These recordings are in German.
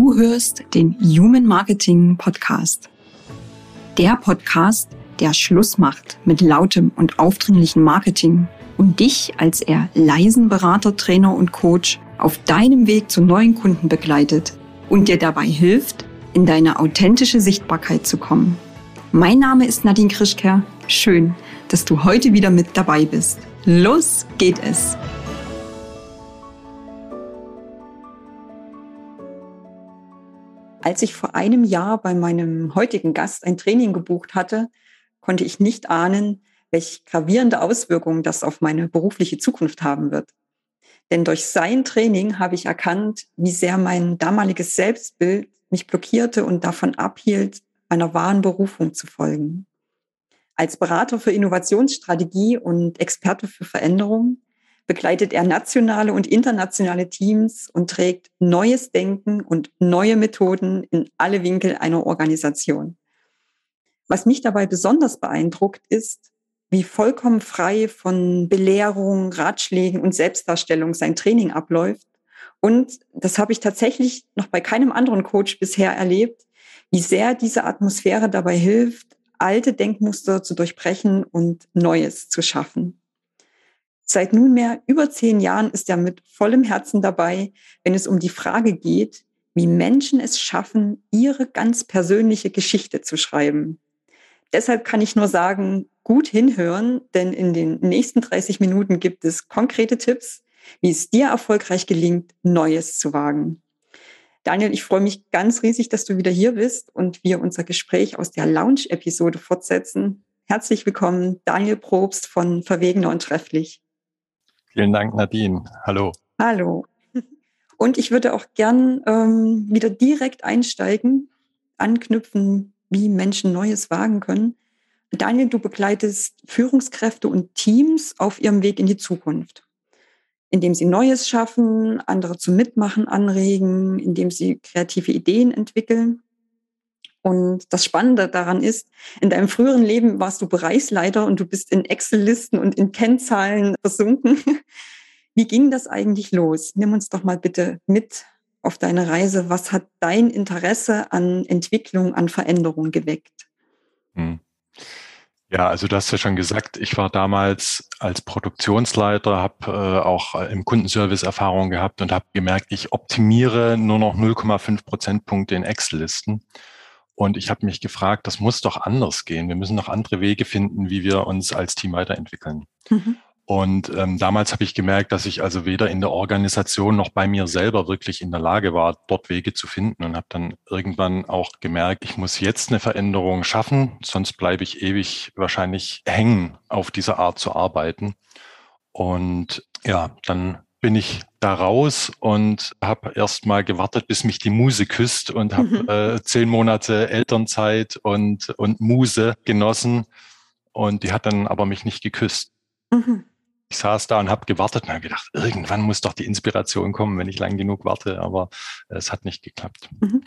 Du hörst den Human Marketing Podcast. Der Podcast, der Schluss macht mit lautem und aufdringlichem Marketing und dich als eher leisen Berater, Trainer und Coach auf deinem Weg zu neuen Kunden begleitet und dir dabei hilft, in deine authentische Sichtbarkeit zu kommen. Mein Name ist Nadine Krischker. Schön, dass du heute wieder mit dabei bist. Los geht es! Als ich vor einem Jahr bei meinem heutigen Gast ein Training gebucht hatte, konnte ich nicht ahnen, welche gravierende Auswirkungen das auf meine berufliche Zukunft haben wird. Denn durch sein Training habe ich erkannt, wie sehr mein damaliges Selbstbild mich blockierte und davon abhielt, einer wahren Berufung zu folgen. Als Berater für Innovationsstrategie und Experte für Veränderung begleitet er nationale und internationale Teams und trägt neues Denken und neue Methoden in alle Winkel einer Organisation. Was mich dabei besonders beeindruckt ist, wie vollkommen frei von Belehrung, Ratschlägen und Selbstdarstellung sein Training abläuft. Und das habe ich tatsächlich noch bei keinem anderen Coach bisher erlebt, wie sehr diese Atmosphäre dabei hilft, alte Denkmuster zu durchbrechen und Neues zu schaffen. Seit nunmehr über zehn Jahren ist er mit vollem Herzen dabei, wenn es um die Frage geht, wie Menschen es schaffen, ihre ganz persönliche Geschichte zu schreiben. Deshalb kann ich nur sagen, gut hinhören, denn in den nächsten 30 Minuten gibt es konkrete Tipps, wie es dir erfolgreich gelingt, Neues zu wagen. Daniel, ich freue mich ganz riesig, dass du wieder hier bist und wir unser Gespräch aus der Lounge-Episode fortsetzen. Herzlich willkommen, Daniel Probst von Verwegener und Trefflich. Vielen Dank, Nadine. Hallo. Hallo. Und ich würde auch gern ähm, wieder direkt einsteigen, anknüpfen, wie Menschen Neues wagen können. Daniel, du begleitest Führungskräfte und Teams auf ihrem Weg in die Zukunft, indem sie Neues schaffen, andere zum Mitmachen anregen, indem sie kreative Ideen entwickeln. Und das Spannende daran ist, in deinem früheren Leben warst du Bereichsleiter und du bist in Excel-Listen und in Kennzahlen versunken. Wie ging das eigentlich los? Nimm uns doch mal bitte mit auf deine Reise. Was hat dein Interesse an Entwicklung, an Veränderung geweckt? Hm. Ja, also du hast ja schon gesagt, ich war damals als Produktionsleiter, habe äh, auch im Kundenservice Erfahrung gehabt und habe gemerkt, ich optimiere nur noch 0,5 Prozentpunkte in Excel-Listen. Und ich habe mich gefragt, das muss doch anders gehen. Wir müssen noch andere Wege finden, wie wir uns als Team weiterentwickeln. Mhm. Und ähm, damals habe ich gemerkt, dass ich also weder in der Organisation noch bei mir selber wirklich in der Lage war, dort Wege zu finden und habe dann irgendwann auch gemerkt, ich muss jetzt eine Veränderung schaffen, sonst bleibe ich ewig wahrscheinlich hängen, auf diese Art zu arbeiten. Und ja, dann bin ich da raus und habe erst mal gewartet, bis mich die Muse küsst und habe mhm. äh, zehn Monate Elternzeit und, und Muse genossen. Und die hat dann aber mich nicht geküsst. Mhm. Ich saß da und habe gewartet und habe gedacht, irgendwann muss doch die Inspiration kommen, wenn ich lang genug warte, aber es hat nicht geklappt. Mhm.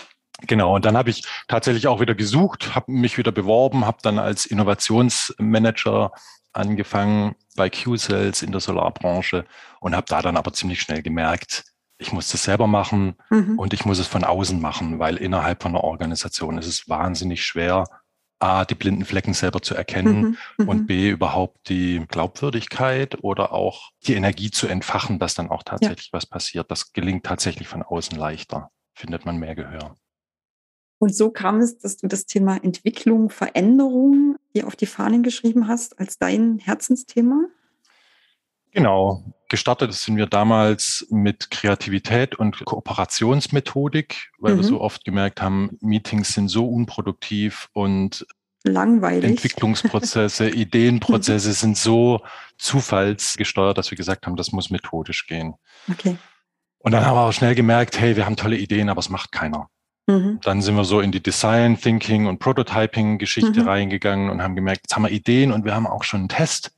Genau, und dann habe ich tatsächlich auch wieder gesucht, habe mich wieder beworben, habe dann als Innovationsmanager angefangen bei Q-Cells in der Solarbranche und habe da dann aber ziemlich schnell gemerkt, ich muss das selber machen mhm. und ich muss es von außen machen, weil innerhalb von einer Organisation ist es wahnsinnig schwer, A, die blinden Flecken selber zu erkennen mhm. und mhm. B, überhaupt die Glaubwürdigkeit oder auch die Energie zu entfachen, dass dann auch tatsächlich ja. was passiert. Das gelingt tatsächlich von außen leichter, findet man mehr Gehör. Und so kam es, dass du das Thema Entwicklung, Veränderung dir auf die Fahnen geschrieben hast als dein Herzensthema? Genau. Gestartet sind wir damals mit Kreativität und Kooperationsmethodik, weil mhm. wir so oft gemerkt haben, Meetings sind so unproduktiv und langweilig. Entwicklungsprozesse, Ideenprozesse sind so zufallsgesteuert, dass wir gesagt haben, das muss methodisch gehen. Okay. Und dann haben wir auch schnell gemerkt, hey, wir haben tolle Ideen, aber es macht keiner. Mhm. Dann sind wir so in die Design Thinking und Prototyping Geschichte mhm. reingegangen und haben gemerkt, jetzt haben wir Ideen und wir haben auch schon einen Test.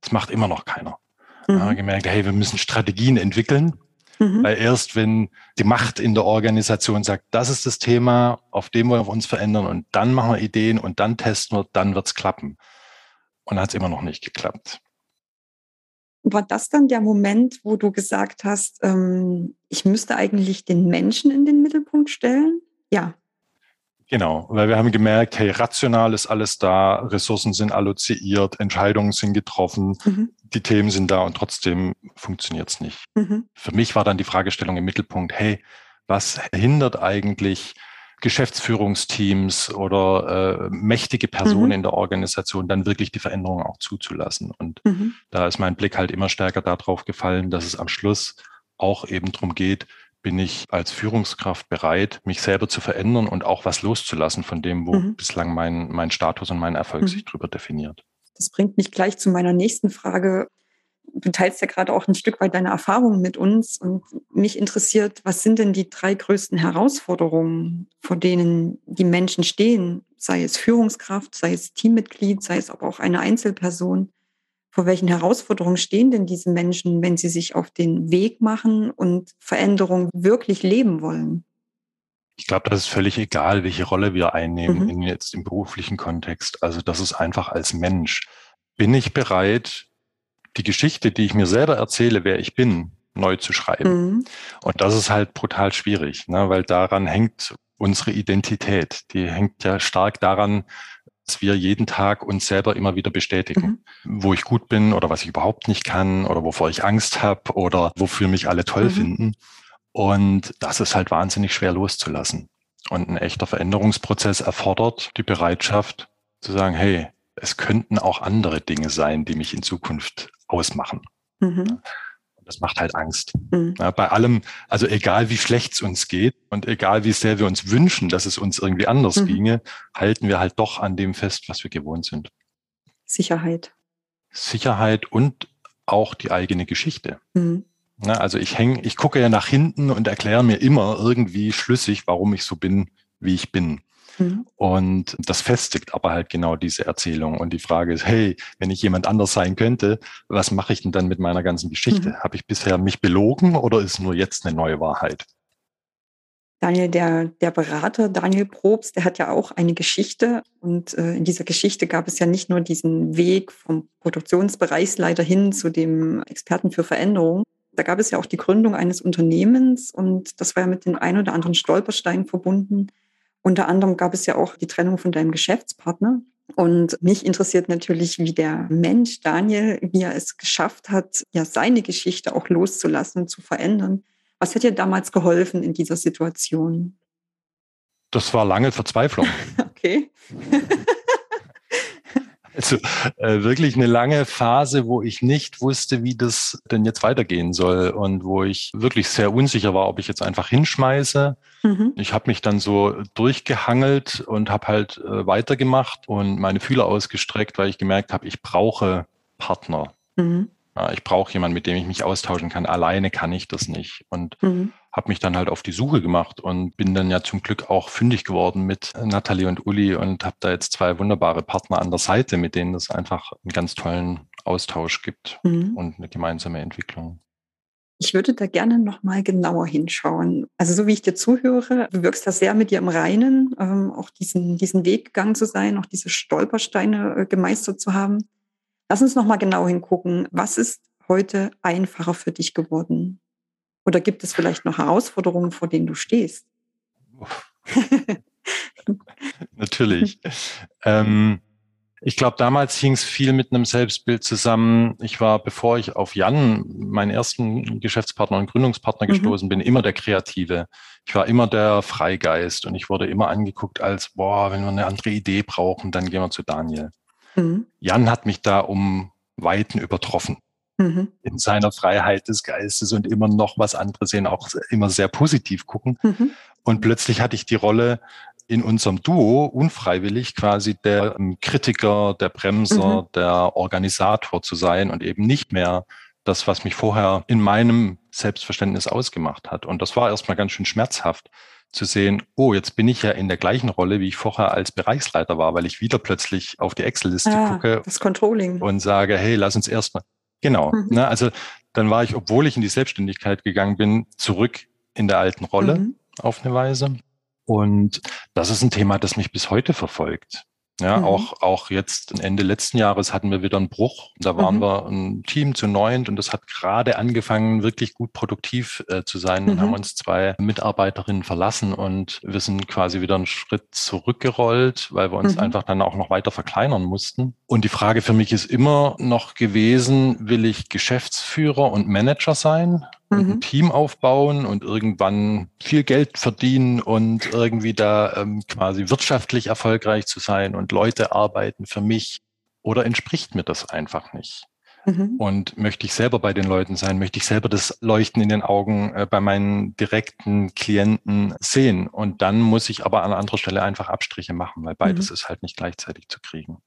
Das macht immer noch keiner. Mhm. Dann haben wir gemerkt, hey, wir müssen Strategien entwickeln. Mhm. Weil erst wenn die Macht in der Organisation sagt, das ist das Thema, auf dem wir uns verändern und dann machen wir Ideen und dann testen wir, dann wird's klappen. Und dann hat es immer noch nicht geklappt. War das dann der Moment, wo du gesagt hast, ähm, ich müsste eigentlich den Menschen in den Mittelpunkt stellen? Ja. Genau, weil wir haben gemerkt, hey, rational ist alles da, Ressourcen sind alloziert, Entscheidungen sind getroffen, mhm. die Themen sind da und trotzdem funktioniert es nicht. Mhm. Für mich war dann die Fragestellung im Mittelpunkt, hey, was hindert eigentlich Geschäftsführungsteams oder äh, mächtige Personen mhm. in der Organisation dann wirklich die Veränderungen auch zuzulassen? Und mhm. da ist mein Blick halt immer stärker darauf gefallen, dass es am Schluss auch eben darum geht, bin ich als Führungskraft bereit, mich selber zu verändern und auch was loszulassen von dem, wo mhm. bislang mein, mein Status und mein Erfolg mhm. sich drüber definiert. Das bringt mich gleich zu meiner nächsten Frage. Du teilst ja gerade auch ein Stück weit deine Erfahrungen mit uns und mich interessiert, was sind denn die drei größten Herausforderungen, vor denen die Menschen stehen, sei es Führungskraft, sei es Teammitglied, sei es aber auch eine Einzelperson? Vor welchen Herausforderungen stehen denn diese Menschen, wenn sie sich auf den Weg machen und Veränderung wirklich leben wollen? Ich glaube, das ist völlig egal, welche Rolle wir einnehmen mhm. in jetzt im beruflichen Kontext. Also das ist einfach als Mensch. Bin ich bereit, die Geschichte, die ich mir selber erzähle, wer ich bin, neu zu schreiben? Mhm. Und das ist halt brutal schwierig, ne? weil daran hängt unsere Identität. Die hängt ja stark daran, dass wir jeden Tag uns selber immer wieder bestätigen, mhm. wo ich gut bin oder was ich überhaupt nicht kann oder wovor ich Angst habe oder wofür mich alle toll mhm. finden. Und das ist halt wahnsinnig schwer loszulassen. Und ein echter Veränderungsprozess erfordert die Bereitschaft zu sagen, hey, es könnten auch andere Dinge sein, die mich in Zukunft ausmachen. Mhm das macht halt Angst. Mhm. Ja, bei allem, also egal wie schlecht es uns geht und egal wie sehr wir uns wünschen, dass es uns irgendwie anders mhm. ginge, halten wir halt doch an dem fest, was wir gewohnt sind. Sicherheit. Sicherheit und auch die eigene Geschichte. Mhm. Ja, also ich hänge, ich gucke ja nach hinten und erkläre mir immer irgendwie schlüssig, warum ich so bin, wie ich bin. Mhm. Und das festigt aber halt genau diese Erzählung. Und die Frage ist, hey, wenn ich jemand anders sein könnte, was mache ich denn dann mit meiner ganzen Geschichte? Mhm. Habe ich bisher mich belogen oder ist nur jetzt eine neue Wahrheit? Daniel, der, der Berater Daniel Probst, der hat ja auch eine Geschichte. Und äh, in dieser Geschichte gab es ja nicht nur diesen Weg vom Produktionsbereichsleiter hin zu dem Experten für Veränderung. Da gab es ja auch die Gründung eines Unternehmens und das war ja mit den ein oder anderen Stolpersteinen verbunden. Unter anderem gab es ja auch die Trennung von deinem Geschäftspartner. Und mich interessiert natürlich, wie der Mensch Daniel, wie er es geschafft hat, ja seine Geschichte auch loszulassen und zu verändern. Was hat dir damals geholfen in dieser Situation? Das war lange Verzweiflung. okay. Also äh, wirklich eine lange Phase, wo ich nicht wusste, wie das denn jetzt weitergehen soll und wo ich wirklich sehr unsicher war, ob ich jetzt einfach hinschmeiße. Mhm. Ich habe mich dann so durchgehangelt und habe halt äh, weitergemacht und meine Fühler ausgestreckt, weil ich gemerkt habe, ich brauche Partner. Mhm. Ja, ich brauche jemanden, mit dem ich mich austauschen kann. Alleine kann ich das nicht. Und mhm habe mich dann halt auf die Suche gemacht und bin dann ja zum Glück auch fündig geworden mit Nathalie und Uli und habe da jetzt zwei wunderbare Partner an der Seite, mit denen es einfach einen ganz tollen Austausch gibt mhm. und eine gemeinsame Entwicklung. Ich würde da gerne noch mal genauer hinschauen. Also so wie ich dir zuhöre, du wirkst da sehr mit dir im Reinen, ähm, auch diesen, diesen Weg gegangen zu sein, auch diese Stolpersteine äh, gemeistert zu haben. Lass uns noch mal genau hingucken. Was ist heute einfacher für dich geworden? Oder gibt es vielleicht noch Herausforderungen, vor denen du stehst? Natürlich. ähm, ich glaube, damals hing es viel mit einem Selbstbild zusammen. Ich war, bevor ich auf Jan, meinen ersten Geschäftspartner und Gründungspartner mhm. gestoßen bin, immer der Kreative. Ich war immer der Freigeist und ich wurde immer angeguckt als, boah, wenn wir eine andere Idee brauchen, dann gehen wir zu Daniel. Mhm. Jan hat mich da um Weiten übertroffen mhm. in seiner Freiheit des Geistes und immer noch was anderes sehen, auch immer sehr positiv gucken. Mhm. Und plötzlich hatte ich die Rolle in unserem Duo unfreiwillig quasi der ähm, Kritiker, der Bremser, mhm. der Organisator zu sein und eben nicht mehr das, was mich vorher in meinem Selbstverständnis ausgemacht hat. Und das war erstmal ganz schön schmerzhaft zu sehen, oh, jetzt bin ich ja in der gleichen Rolle, wie ich vorher als Bereichsleiter war, weil ich wieder plötzlich auf die Excel-Liste ah, gucke das Controlling. und sage, hey, lass uns erstmal, Genau. Mhm. Ne, also dann war ich, obwohl ich in die Selbstständigkeit gegangen bin, zurück in der alten Rolle mhm. auf eine Weise. Und das ist ein Thema, das mich bis heute verfolgt. Ja, mhm. auch, auch jetzt Ende letzten Jahres hatten wir wieder einen Bruch. Da waren mhm. wir ein Team zu neunt und das hat gerade angefangen, wirklich gut produktiv äh, zu sein. Dann mhm. haben uns zwei Mitarbeiterinnen verlassen und wir sind quasi wieder einen Schritt zurückgerollt, weil wir uns mhm. einfach dann auch noch weiter verkleinern mussten. Und die Frage für mich ist immer noch gewesen, will ich Geschäftsführer und Manager sein? Und ein mhm. Team aufbauen und irgendwann viel Geld verdienen und irgendwie da ähm, quasi wirtschaftlich erfolgreich zu sein und Leute arbeiten für mich oder entspricht mir das einfach nicht? Mhm. Und möchte ich selber bei den Leuten sein, möchte ich selber das Leuchten in den Augen äh, bei meinen direkten Klienten sehen. Und dann muss ich aber an anderer Stelle einfach Abstriche machen, weil beides mhm. ist halt nicht gleichzeitig zu kriegen.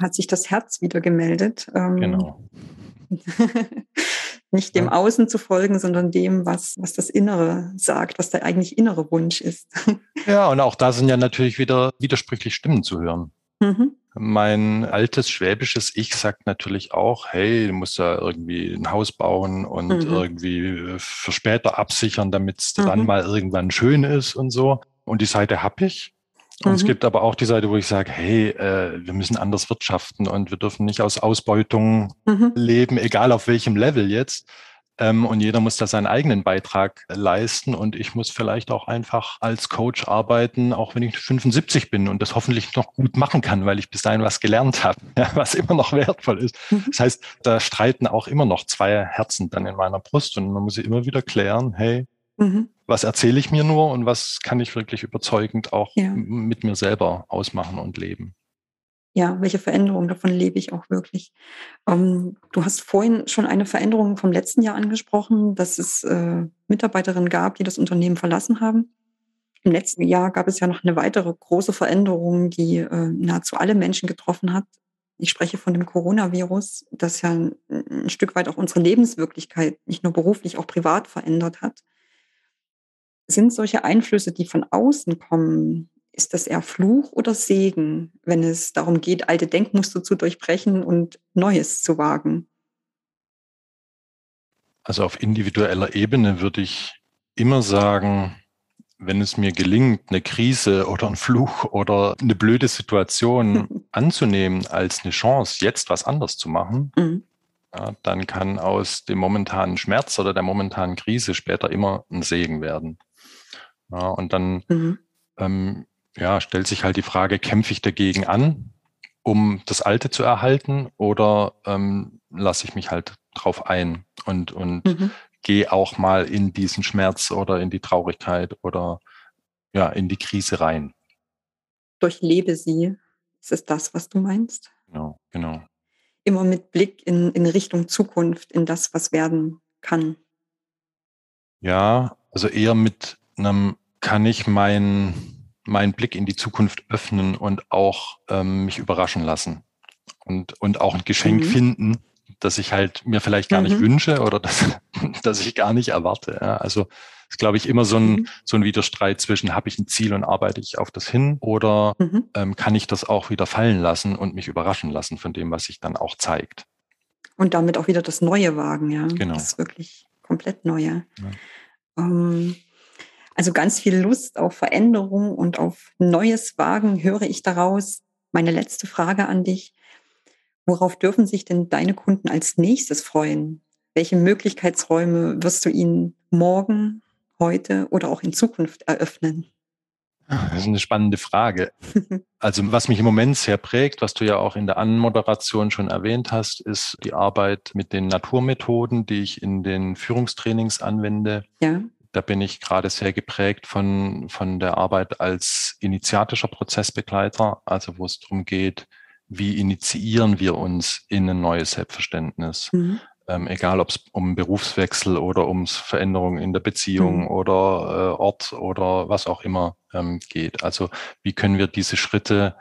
Hat sich das Herz wieder gemeldet. Ähm, genau. nicht dem Außen zu folgen, sondern dem, was, was das Innere sagt, was der eigentlich innere Wunsch ist. Ja, und auch da sind ja natürlich wieder widersprüchliche Stimmen zu hören. Mhm. Mein altes schwäbisches Ich sagt natürlich auch, hey, du musst da irgendwie ein Haus bauen und mhm. irgendwie für später absichern, damit es mhm. dann mal irgendwann schön ist und so. Und die Seite habe ich. Und mhm. es gibt aber auch die Seite, wo ich sage, hey, äh, wir müssen anders wirtschaften und wir dürfen nicht aus Ausbeutung mhm. leben, egal auf welchem Level jetzt. Ähm, und jeder muss da seinen eigenen Beitrag leisten. Und ich muss vielleicht auch einfach als Coach arbeiten, auch wenn ich 75 bin und das hoffentlich noch gut machen kann, weil ich bis dahin was gelernt habe, ja, was immer noch wertvoll ist. Mhm. Das heißt, da streiten auch immer noch zwei Herzen dann in meiner Brust und man muss immer wieder klären, hey, mhm. was erzähle ich mir nur und was kann ich wirklich überzeugend auch ja. mit mir selber ausmachen und leben ja, welche Veränderung davon lebe ich auch wirklich? Ähm, du hast vorhin schon eine Veränderung vom letzten Jahr angesprochen, dass es äh, Mitarbeiterinnen gab, die das Unternehmen verlassen haben. Im letzten Jahr gab es ja noch eine weitere große Veränderung, die äh, nahezu alle Menschen getroffen hat. Ich spreche von dem Coronavirus, das ja ein, ein Stück weit auch unsere Lebenswirklichkeit nicht nur beruflich, auch privat verändert hat. Sind solche Einflüsse, die von außen kommen, ist das eher Fluch oder Segen, wenn es darum geht, alte Denkmuster zu durchbrechen und Neues zu wagen? Also auf individueller Ebene würde ich immer sagen, wenn es mir gelingt, eine Krise oder einen Fluch oder eine blöde Situation anzunehmen als eine Chance, jetzt was anders zu machen, mhm. ja, dann kann aus dem momentanen Schmerz oder der momentanen Krise später immer ein Segen werden. Ja, und dann mhm. ähm, ja, stellt sich halt die Frage, kämpfe ich dagegen an, um das Alte zu erhalten oder ähm, lasse ich mich halt drauf ein und, und mhm. gehe auch mal in diesen Schmerz oder in die Traurigkeit oder ja, in die Krise rein. Durchlebe sie. Ist es das, was du meinst? Genau, genau. Immer mit Blick in, in Richtung Zukunft, in das, was werden kann. Ja, also eher mit einem, kann ich mein, meinen Blick in die Zukunft öffnen und auch ähm, mich überraschen lassen und, und auch ein Geschenk mhm. finden, das ich halt mir vielleicht gar mhm. nicht wünsche oder das, das ich gar nicht erwarte. Ja. Also ist, glaube ich, immer so ein, mhm. so ein Widerstreit zwischen, habe ich ein Ziel und arbeite ich auf das hin oder mhm. ähm, kann ich das auch wieder fallen lassen und mich überraschen lassen von dem, was sich dann auch zeigt. Und damit auch wieder das Neue wagen, ja. Genau. Das ist wirklich komplett Neue. Ja. Ähm, also ganz viel Lust auf Veränderung und auf neues Wagen höre ich daraus. Meine letzte Frage an dich. Worauf dürfen sich denn deine Kunden als nächstes freuen? Welche Möglichkeitsräume wirst du ihnen morgen, heute oder auch in Zukunft eröffnen? Das ist eine spannende Frage. Also was mich im Moment sehr prägt, was du ja auch in der Anmoderation schon erwähnt hast, ist die Arbeit mit den Naturmethoden, die ich in den Führungstrainings anwende. Ja. Da bin ich gerade sehr geprägt von, von der Arbeit als initiatischer Prozessbegleiter, also wo es darum geht, wie initiieren wir uns in ein neues Selbstverständnis. Mhm. Ähm, egal ob es um Berufswechsel oder um Veränderungen in der Beziehung mhm. oder äh, Ort oder was auch immer ähm, geht. Also wie können wir diese Schritte,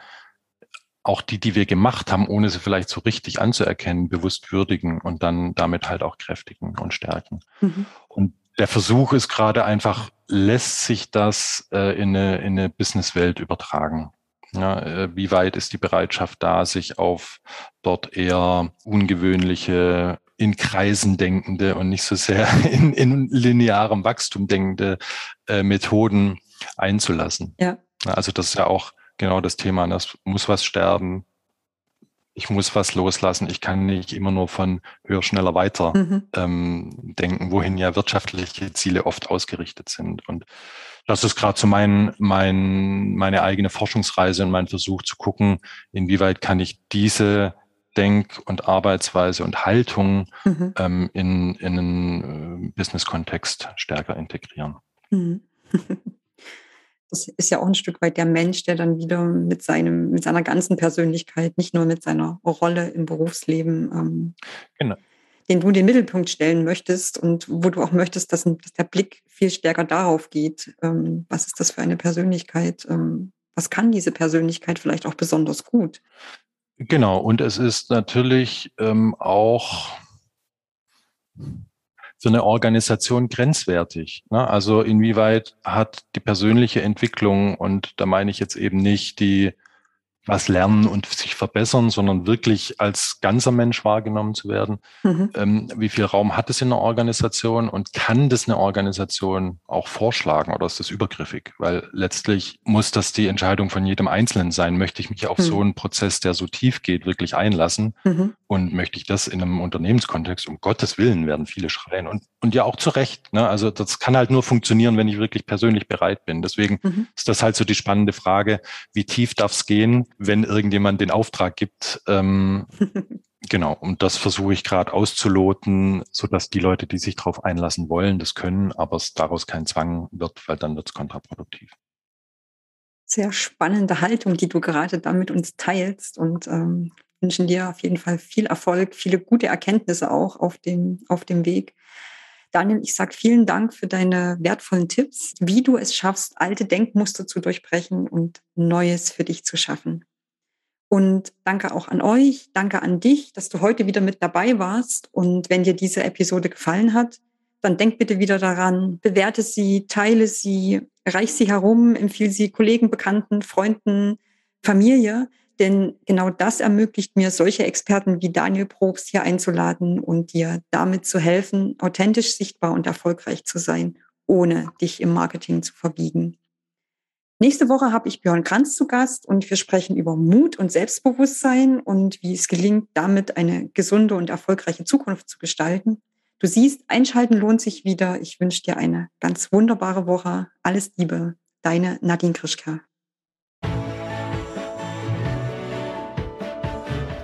auch die, die wir gemacht haben, ohne sie vielleicht so richtig anzuerkennen, bewusst würdigen und dann damit halt auch kräftigen und stärken. Mhm. Und der Versuch ist gerade einfach, lässt sich das äh, in eine, in eine Businesswelt übertragen? Ja, äh, wie weit ist die Bereitschaft da, sich auf dort eher ungewöhnliche, in Kreisen denkende und nicht so sehr in, in linearem Wachstum denkende äh, Methoden einzulassen? Ja. Also das ist ja auch genau das Thema, das muss was sterben, ich muss was loslassen, ich kann nicht immer nur von höher, schneller, weiter mhm. ähm, denken, wohin ja wirtschaftliche Ziele oft ausgerichtet sind. Und das ist gerade so mein, mein, meine eigene Forschungsreise und mein Versuch zu gucken, inwieweit kann ich diese Denk- und Arbeitsweise und Haltung mhm. ähm, in, in einen äh, Business-Kontext stärker integrieren. Mhm. Das ist ja auch ein Stück weit der Mensch, der dann wieder mit seinem, mit seiner ganzen Persönlichkeit, nicht nur mit seiner Rolle im Berufsleben, ähm, genau. den du in den Mittelpunkt stellen möchtest und wo du auch möchtest, dass, dass der Blick viel stärker darauf geht, ähm, was ist das für eine Persönlichkeit, ähm, was kann diese Persönlichkeit vielleicht auch besonders gut. Genau, und es ist natürlich ähm, auch für eine Organisation grenzwertig. Ne? Also inwieweit hat die persönliche Entwicklung, und da meine ich jetzt eben nicht die was lernen und sich verbessern, sondern wirklich als ganzer Mensch wahrgenommen zu werden. Mhm. Ähm, wie viel Raum hat es in einer Organisation und kann das eine Organisation auch vorschlagen oder ist das übergriffig? Weil letztlich muss das die Entscheidung von jedem Einzelnen sein. Möchte ich mich auf mhm. so einen Prozess, der so tief geht, wirklich einlassen? Mhm. Und möchte ich das in einem Unternehmenskontext? Um Gottes Willen werden viele schreien und, und ja auch zu Recht. Ne? Also das kann halt nur funktionieren, wenn ich wirklich persönlich bereit bin. Deswegen mhm. ist das halt so die spannende Frage, wie tief darf es gehen? Wenn irgendjemand den Auftrag gibt. Ähm, genau, und das versuche ich gerade auszuloten, so dass die Leute, die sich darauf einlassen wollen, das können, aber es daraus kein Zwang wird, weil dann wird es kontraproduktiv. Sehr spannende Haltung, die du gerade da mit uns teilst und ähm, wünschen dir auf jeden Fall viel Erfolg, viele gute Erkenntnisse auch auf dem, auf dem Weg. Daniel, ich sage vielen Dank für deine wertvollen Tipps, wie du es schaffst, alte Denkmuster zu durchbrechen und Neues für dich zu schaffen. Und danke auch an euch, danke an dich, dass du heute wieder mit dabei warst. Und wenn dir diese Episode gefallen hat, dann denk bitte wieder daran, bewerte sie, teile sie, reich sie herum, empfehle sie Kollegen, Bekannten, Freunden, Familie. Denn genau das ermöglicht mir, solche Experten wie Daniel Probst hier einzuladen und dir damit zu helfen, authentisch sichtbar und erfolgreich zu sein, ohne dich im Marketing zu verbiegen. Nächste Woche habe ich Björn Kranz zu Gast und wir sprechen über Mut und Selbstbewusstsein und wie es gelingt, damit eine gesunde und erfolgreiche Zukunft zu gestalten. Du siehst, einschalten lohnt sich wieder. Ich wünsche dir eine ganz wunderbare Woche. Alles Liebe, deine Nadine Krischka.